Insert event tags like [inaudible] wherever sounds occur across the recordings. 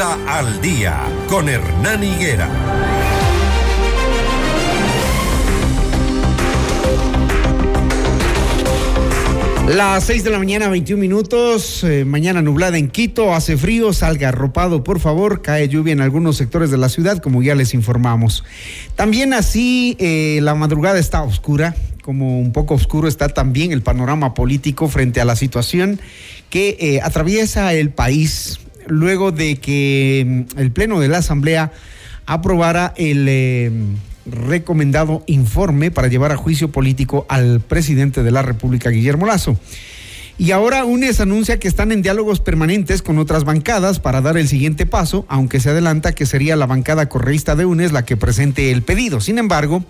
Al día con Hernán Higuera. Las 6 de la mañana, 21 minutos. Eh, mañana nublada en Quito, hace frío, salga arropado, por favor. Cae lluvia en algunos sectores de la ciudad, como ya les informamos. También así, eh, la madrugada está oscura, como un poco oscuro está también el panorama político frente a la situación que eh, atraviesa el país luego de que mm, el Pleno de la Asamblea aprobara el recomendado informe para llevar a juicio político al presidente de la República, Guillermo Lazo. Y ahora UNES anuncia que están en diálogos permanentes con otras bancadas para dar el siguiente paso, aunque se adelanta que sería la bancada correísta de UNES la que presente el pedido. Sin embargo,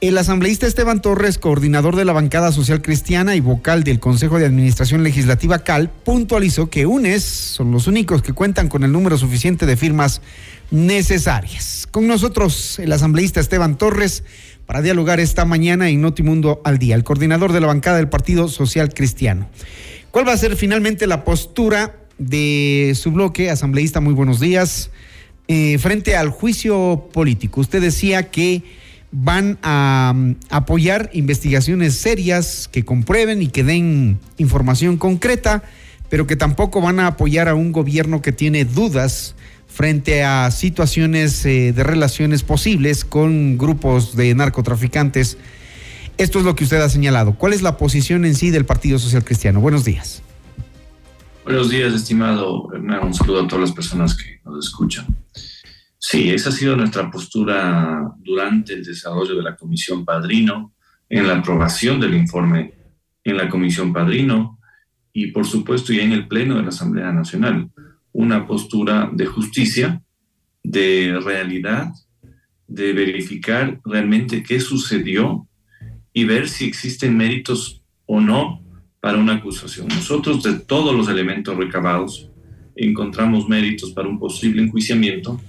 el asambleísta Esteban Torres, coordinador de la bancada social cristiana y vocal del Consejo de Administración Legislativa CAL, puntualizó que UNES son los únicos que cuentan con el número suficiente de firmas necesarias. Con nosotros el asambleísta Esteban Torres para dialogar esta mañana en Notimundo al Día, el coordinador de la bancada del Partido Social Cristiano. ¿Cuál va a ser finalmente la postura de su bloque, asambleísta? Muy buenos días. Eh, frente al juicio político, usted decía que van a mm, apoyar investigaciones serias que comprueben y que den información concreta, pero que tampoco van a apoyar a un gobierno que tiene dudas frente a situaciones eh, de relaciones posibles con grupos de narcotraficantes. Esto es lo que usted ha señalado. ¿Cuál es la posición en sí del Partido Social Cristiano? Buenos días. Buenos días, estimado Hernán. Un saludo a todas las personas que nos escuchan. Sí, esa ha sido nuestra postura durante el desarrollo de la Comisión Padrino, en la aprobación del informe en la Comisión Padrino y, por supuesto, ya en el Pleno de la Asamblea Nacional. Una postura de justicia, de realidad, de verificar realmente qué sucedió y ver si existen méritos o no para una acusación. Nosotros, de todos los elementos recabados, encontramos méritos para un posible enjuiciamiento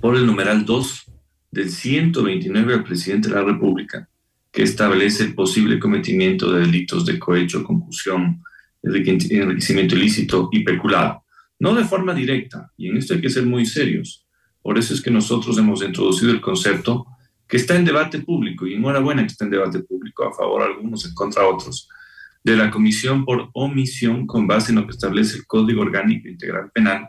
por el numeral 2 del 129 al presidente de la República, que establece el posible cometimiento de delitos de cohecho, confusión, enriquecimiento ilícito y peculado. No de forma directa, y en esto hay que ser muy serios. Por eso es que nosotros hemos introducido el concepto que está en debate público, y enhorabuena que está en debate público, a favor algunos, en contra otros, de la comisión por omisión con base en lo que establece el Código Orgánico Integral Penal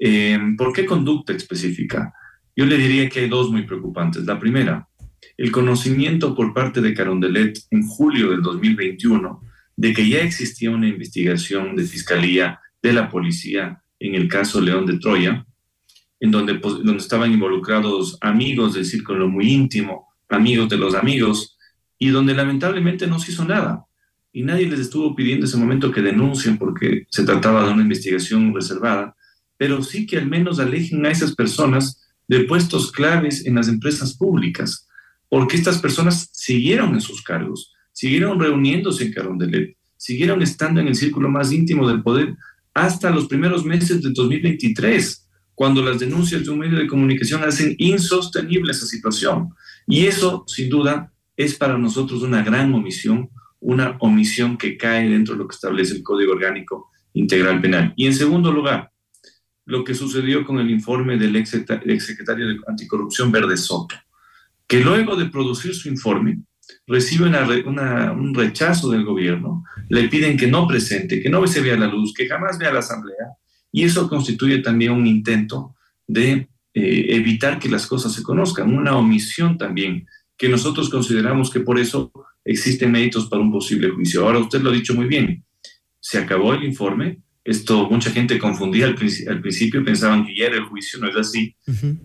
eh, ¿Por qué conducta específica? Yo le diría que hay dos muy preocupantes. La primera, el conocimiento por parte de Carondelet en julio del 2021 de que ya existía una investigación de fiscalía de la policía en el caso León de Troya, en donde, pues, donde estaban involucrados amigos del círculo muy íntimo, amigos de los amigos, y donde lamentablemente no se hizo nada. Y nadie les estuvo pidiendo en ese momento que denuncien porque se trataba de una investigación reservada pero sí que al menos alejen a esas personas de puestos claves en las empresas públicas, porque estas personas siguieron en sus cargos, siguieron reuniéndose en Carondelet, siguieron estando en el círculo más íntimo del poder hasta los primeros meses de 2023, cuando las denuncias de un medio de comunicación hacen insostenible esa situación. Y eso, sin duda, es para nosotros una gran omisión, una omisión que cae dentro de lo que establece el Código Orgánico Integral Penal. Y en segundo lugar, lo que sucedió con el informe del ex secretario de Anticorrupción Verde Soto, que luego de producir su informe recibe un rechazo del gobierno, le piden que no presente, que no se vea la luz, que jamás vea la asamblea, y eso constituye también un intento de eh, evitar que las cosas se conozcan, una omisión también, que nosotros consideramos que por eso existen méritos para un posible juicio. Ahora usted lo ha dicho muy bien, se acabó el informe, esto mucha gente confundía al, principio, pensaban que ya era el juicio, no es así.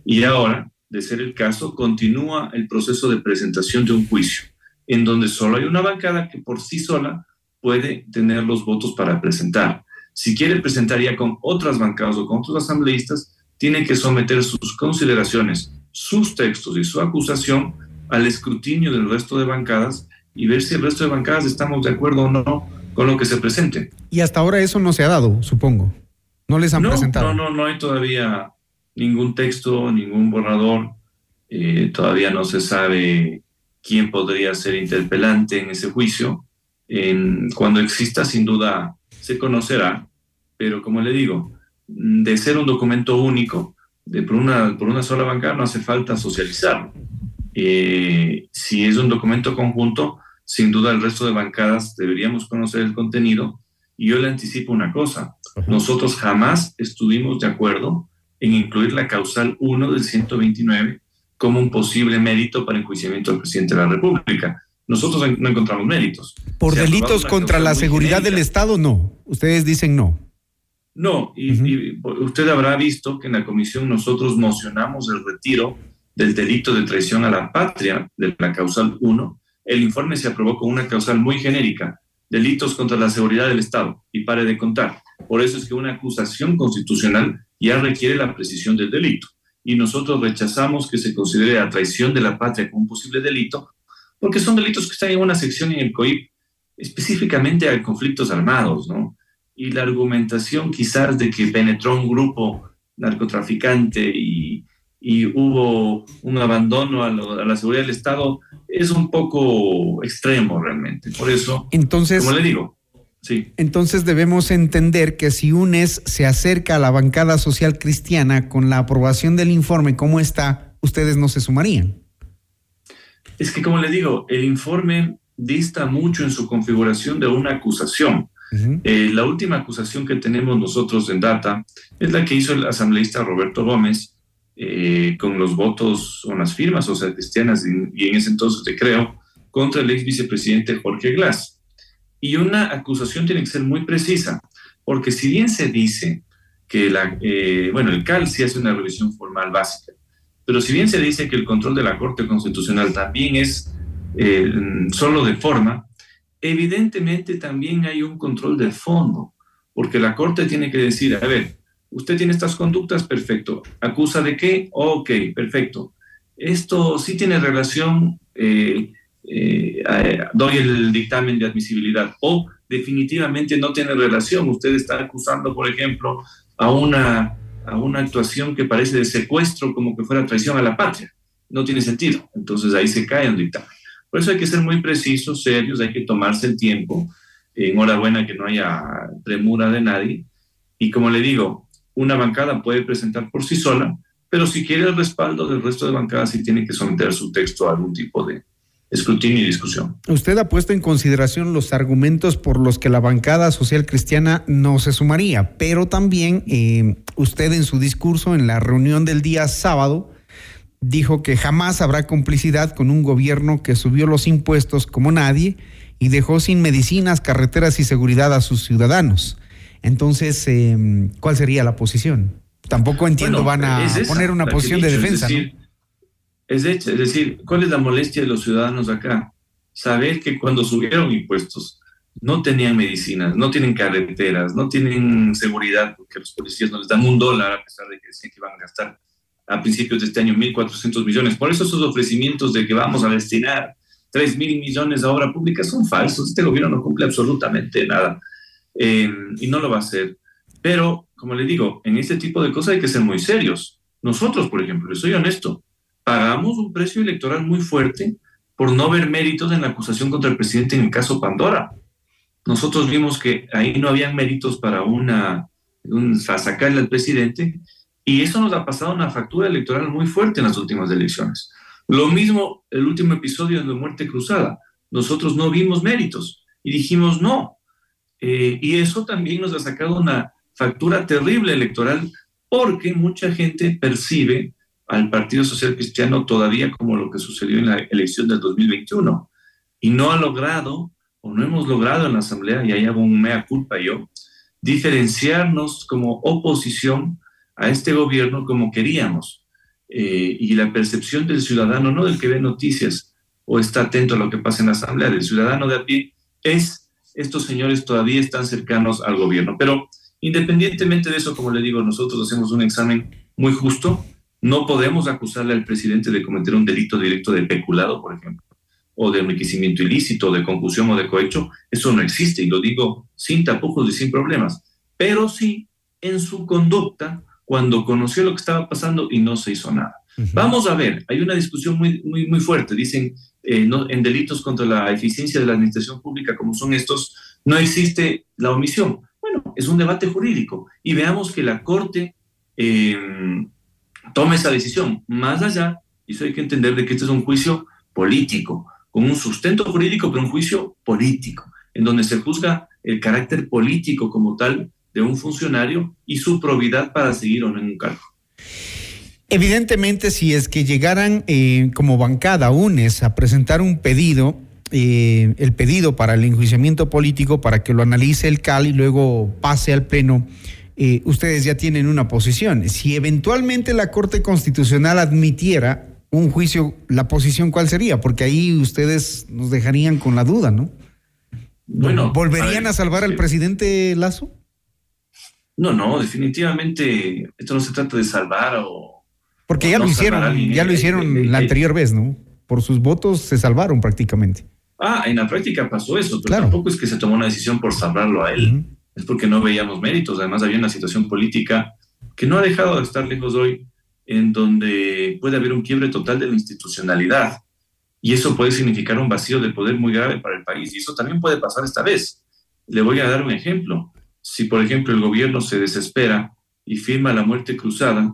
Y ahora, de ser el caso, continúa el proceso de presentación de un juicio, en donde solo hay una bancada que por sí sola puede tener los votos para presentar. Si quiere presentar ya con otras bancadas o con otros asambleístas, tiene que someter sus consideraciones, sus textos y su acusación al escrutinio del resto de bancadas y ver si el resto de bancadas estamos de acuerdo o no con lo que se presente. Y hasta ahora eso no se ha dado, supongo. No les han presentado. No, no, no hay todavía ningún texto, ningún borrador. Eh, todavía no se sabe quién podría ser interpelante en ese juicio. En, cuando exista, sin duda, se conocerá. Pero como le digo, de ser un documento único, de, por, una, por una sola bancada, no hace falta socializarlo. Eh, si es un documento conjunto, sin duda el resto de bancadas deberíamos conocer el contenido. Y yo le anticipo una cosa, nosotros jamás estuvimos de acuerdo en incluir la causal 1 del 129 como un posible mérito para enjuiciamiento del presidente de la República. Nosotros no encontramos méritos. ¿Por delitos contra la seguridad del Estado? No. Ustedes dicen no. No, y, usted habrá visto que en la comisión nosotros mocionamos el retiro del delito de traición a la patria de la causal 1. El informe se aprobó con una causal muy genérica, delitos contra la seguridad del Estado, y pare de contar. Por eso es que una acusación constitucional ya requiere la precisión del delito. Y nosotros rechazamos que se considere la traición de la patria como un posible delito, porque son delitos que están en una sección en el COIP específicamente a conflictos armados, ¿no? Y la argumentación quizás de que penetró un grupo narcotraficante y, y hubo un abandono a, a, la seguridad del Estado es un poco extremo realmente. Por eso, Entonces, como le digo, sí. Entonces debemos entender que si UNES se acerca a la bancada social cristiana con la aprobación del informe como está, ustedes no se sumarían. Es que, como le digo, el informe dista mucho en su configuración de una acusación. eh, la última acusación que tenemos nosotros en data es la que hizo el asambleísta Roberto Gómez eh, con los votos, o las firmas, o sea, cristianas, y, en ese entonces te creo, contra el ex vicepresidente Jorge Glass. Y una acusación tiene que ser muy precisa, porque si bien se dice que la, eh, bueno, el CAL sí hace una revisión formal básica, pero si bien se dice que el control de la Corte Constitucional también es eh, solo de forma, evidentemente también hay un control de fondo, porque la Corte tiene que decir, a ver, usted tiene estas conductas, perfecto. ¿Acusa de qué? Ok, perfecto. Esto sí tiene relación, eh, eh, doy el dictamen de admisibilidad, o definitivamente no tiene relación. Usted está acusando, por ejemplo, a una, a una actuación que parece de secuestro, como que fuera traición a la patria. No tiene sentido. Entonces ahí se cae un dictamen. Por eso hay que ser muy precisos, serios, hay que tomarse el tiempo. Enhorabuena que no haya premura de nadie. Y como le digo, una bancada puede presentar por sí sola, pero si quiere el respaldo del resto de bancadas, sí tiene que someter su texto a algún tipo de escrutinio y discusión. Usted ha puesto en consideración los argumentos por los que la bancada social cristiana no se sumaría, pero también eh, usted en su discurso en la reunión del día sábado dijo que jamás habrá complicidad con un gobierno que subió los impuestos como nadie y dejó sin medicinas, carreteras y seguridad a sus ciudadanos. Entonces, eh, ¿cuál sería la posición? Tampoco entiendo, bueno, van a esa, poner una posición de defensa. Es decir, ¿no? es, decir, ¿cuál es la molestia de los ciudadanos acá? Saber que cuando subieron impuestos no tenían medicinas, no tienen carreteras, no tienen seguridad, porque los policías no les dan un dólar a pesar de que decían que iban a gastar a principios de este año 1.400 millones. Por eso esos ofrecimientos de que vamos a destinar 3 mil millones a obra pública son falsos. Este gobierno no cumple absolutamente nada eh, y no lo va a hacer. Pero, como le digo, en este tipo de cosas hay que ser muy serios. Nosotros, por ejemplo, les soy honesto, pagamos un precio electoral muy fuerte por no ver méritos en la acusación contra el presidente en el caso Pandora. Nosotros vimos que ahí no habían méritos para una, un, para sacarle al presidente y eso nos ha pasado una factura electoral muy fuerte en las últimas elecciones. Lo mismo el último episodio de Muerte Cruzada. Nosotros no vimos méritos y dijimos no. Eh, y eso también nos ha sacado una factura terrible electoral porque mucha gente percibe al Partido Social Cristiano todavía como lo que sucedió en la elección del 2021 y no ha logrado o no hemos logrado en la Asamblea, y ahí hago un mea culpa yo, diferenciarnos como oposición a este gobierno como queríamos. Eh, y la percepción del ciudadano, no del que ve noticias o está atento a lo que pasa en la Asamblea, del ciudadano de a pie, es estos señores todavía están cercanos al gobierno. Pero independientemente de eso, como le digo, nosotros hacemos un examen muy justo. No podemos acusarle al presidente de cometer un delito directo de peculado, por ejemplo, o de enriquecimiento ilícito, de concusión o de cohecho. Eso no existe y lo digo sin tapujos y sin problemas. Pero sí en su conducta cuando conoció lo que estaba pasando y no se hizo nada. Uh -huh. Vamos a ver, hay una discusión muy, muy, muy fuerte. Dicen, eh, no, en delitos contra la eficiencia de la administración pública como son estos, no existe la omisión. Bueno, es un debate jurídico y veamos que la Corte eh, tome esa decisión. Más allá, y eso hay que entender de que este es un juicio político, con un sustento jurídico, pero un juicio político, en donde se juzga el carácter político como tal de un funcionario y su probidad para seguir o no en un cargo. Evidentemente, si es que llegaran eh, como bancada UNES a presentar un pedido, eh, el pedido para el enjuiciamiento político, para que lo analice el CAL y luego pase al Pleno, eh, ustedes ya tienen una posición. Si eventualmente la Corte Constitucional admitiera un juicio, la posición cuál sería, porque ahí ustedes nos dejarían con la duda, ¿no? Bueno, ¿volverían a, salvar al presidente Lazo? No, no, definitivamente esto no se trata de salvar o porque ya lo hicieron, ya lo hicieron la anterior vez, ¿no? Por sus votos se salvaron prácticamente. Ah, en la práctica pasó eso, pero tampoco es que se tomó una decisión por salvarlo a él. Es porque no veíamos méritos. Además, había una situación política que no ha dejado de estar lejos hoy en donde puede haber un quiebre total de la institucionalidad y eso puede significar un vacío de poder muy grave para el país y eso también puede pasar esta vez. Le voy a dar un ejemplo. Si, por ejemplo, el gobierno se desespera y firma la muerte cruzada,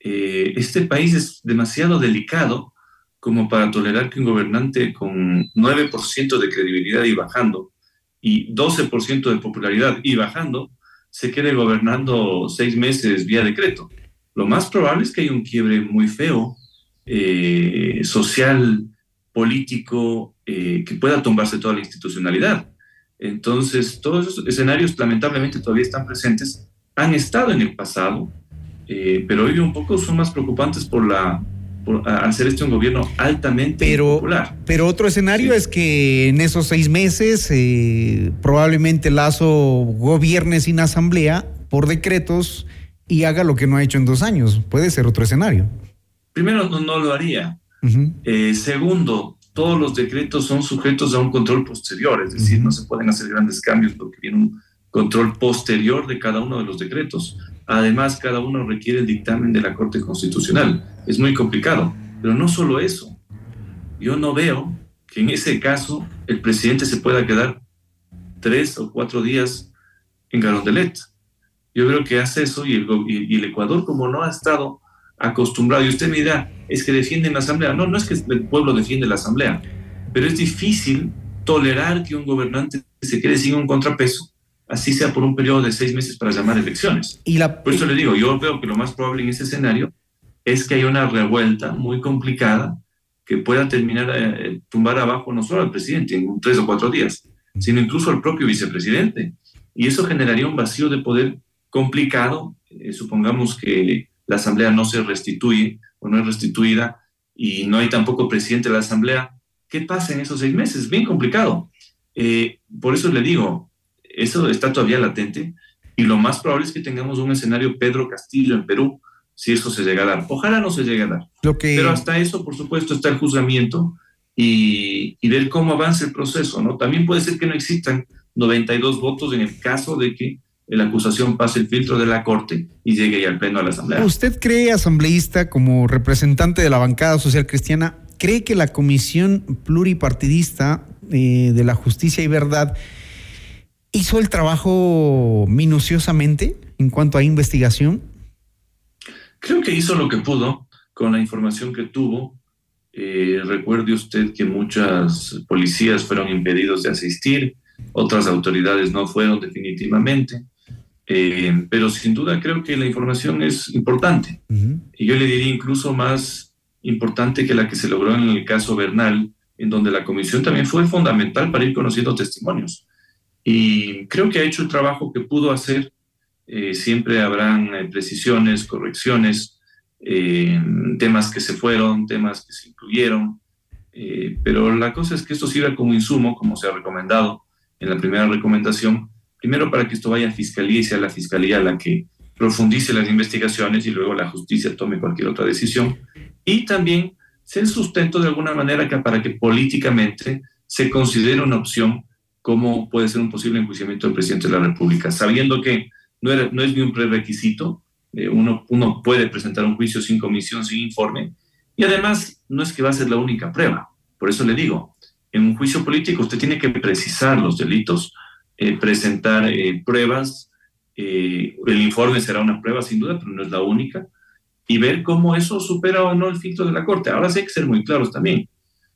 eh, este país es demasiado delicado como para tolerar que un gobernante con 9% de credibilidad y bajando y 12% de popularidad y bajando se quede gobernando seis meses vía decreto lo más probable es que haya un quiebre muy feo, eh, social, político, eh, que pueda tumbarse toda la institucionalidad. Entonces, todos esos escenarios lamentablemente todavía están presentes, han estado en el pasado, eh, pero hoy un poco son más preocupantes por la por hacer este un gobierno altamente pero, popular. Pero otro escenario es que en esos seis meses probablemente Lazo gobierne sin asamblea por decretos y haga lo que no ha hecho en dos años. Puede ser otro escenario. Primero, no, lo haría. Eh, segundo, todos los decretos son sujetos a un control posterior, es decir, no se pueden hacer grandes cambios porque viene un control posterior de cada uno de los decretos. Además, cada uno requiere el dictamen de la Corte Constitucional. Es muy complicado. Pero no solo eso. Yo no veo que en ese caso el presidente se pueda quedar tres o cuatro días en Garondelet. Yo creo que hace eso y el, Ecuador, como no ha estado acostumbrado, y usted me dirá, es que defienden la Asamblea. No, no es que el pueblo defiende la Asamblea, pero es difícil tolerar que un gobernante se quede sin un contrapeso, así sea por un periodo de seis meses para llamar elecciones. Y la... Por eso le digo, yo veo que lo más probable en ese escenario es que haya una revuelta muy complicada que pueda terminar eh, tumbar abajo no solo al presidente en tres o cuatro días, sino incluso al propio vicepresidente. Y eso generaría un vacío de poder complicado. Eh, supongamos que la Asamblea no se restituye o no es restituida y no hay tampoco presidente de la Asamblea. ¿Qué pasa en esos seis meses? Bien complicado. Eh, por eso le digo, eso está todavía latente y lo más probable es que tengamos un escenario Pedro Castillo en Perú, si eso se llega a dar. Ojalá no se llegue a dar. Pero hasta eso, por supuesto, está el juzgamiento y, y ver cómo avanza el proceso. ¿no? También puede ser que no existan 92 votos en el caso de que la acusación pase el filtro de la Corte y llegue ya al Pleno de la Asamblea. ¿Usted cree, asambleísta, como representante de la bancada social cristiana, cree que la Comisión Pluripartidista eh, de la Justicia y Verdad hizo el trabajo minuciosamente en cuanto a investigación? Creo que hizo lo que pudo con la información que tuvo. Eh, recuerde usted que muchas policías fueron impedidos de asistir, otras autoridades no fueron definitivamente. Eh, pero sin duda creo que la información es importante. Y yo le diría incluso más importante que la que se logró en el caso Bernal, en donde la comisión también fue fundamental para ir conociendo testimonios. Y creo que ha hecho el trabajo que pudo hacer. Eh, siempre habrán eh, precisiones, correcciones, temas que se fueron, temas que se incluyeron. pero la cosa es que esto sirva como insumo, como se ha recomendado en la primera recomendación, primero para que esto vaya a fiscalía y sea la fiscalía la que profundice las investigaciones y luego la justicia tome cualquier otra decisión. Y también ser sustento de alguna manera para que políticamente se considere una opción como puede ser un posible enjuiciamiento del presidente de la República, sabiendo que no, es ni un prerequisito, eh, uno, uno puede presentar un juicio sin comisión, sin informe, y además no es que va a ser la única prueba. Por eso le digo, en un juicio político usted tiene que precisar los delitos, eh, presentar eh, pruebas. el informe será una prueba sin duda, pero no es la única. Y ver cómo eso supera o no el filtro de la Corte. Ahora sí hay que ser muy claros también.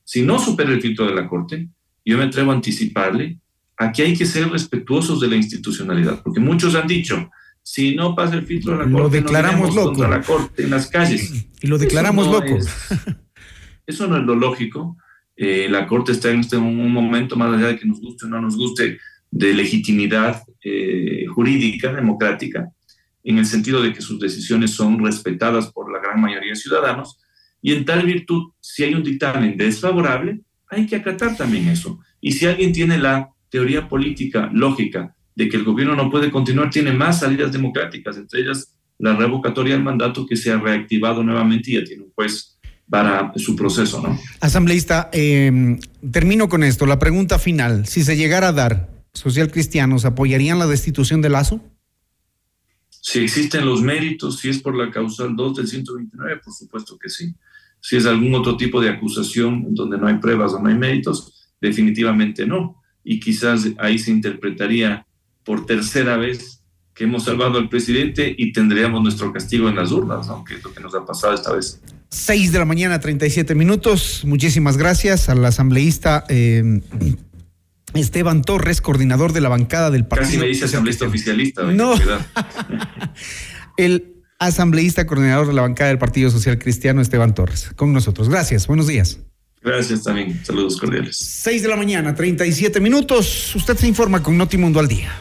Si no supera el filtro de la Corte, yo me atrevo a anticiparle, aquí hay que ser respetuosos de la institucionalidad, porque muchos han dicho, si no pasa el filtro de la Corte, lo declaramos loco. contra la Corte en las calles. Y lo declaramos loco. eso no es lo lógico. Eh, la Corte está en este un momento, más allá de que nos guste o no nos guste, de legitimidad eh, jurídica, democrática, en el sentido de que sus decisiones son respetadas por la gran mayoría de ciudadanos. Y en tal virtud, si hay un dictamen desfavorable, hay que acatar también eso. Y si alguien tiene la teoría política lógica de que el gobierno no puede continuar, tiene más salidas democráticas, entre ellas la revocatoria del mandato que se ha reactivado nuevamente y ya tiene un juez para su proceso, ¿no? Asambleísta, em, termino con esto. La pregunta final, si se llegara a dar, social cristianos, ¿apoyarían la destitución de Lazo? Si existen los méritos, si es por la causal 2 del 129, por supuesto que sí. Si es algún otro tipo de acusación donde no hay pruebas o no hay méritos, definitivamente no. Y quizás ahí se interpretaría por tercera vez que hemos salvado al presidente y tendríamos nuestro castigo en las urnas, aunque es lo que nos ha pasado esta vez. 6 de la mañana, 37 minutos. Muchísimas gracias al asambleísta eh, Esteban Torres, coordinador de la bancada del partido. Casi me dice asambleísta oficialista. No. [laughs] [laughs] El asambleísta coordinador de la bancada del Partido Social Cristiano, Esteban Torres, con nosotros. Gracias, buenos días. Gracias también, saludos cordiales. 6 de la mañana, 37 minutos. Usted se informa con Notimundo al día.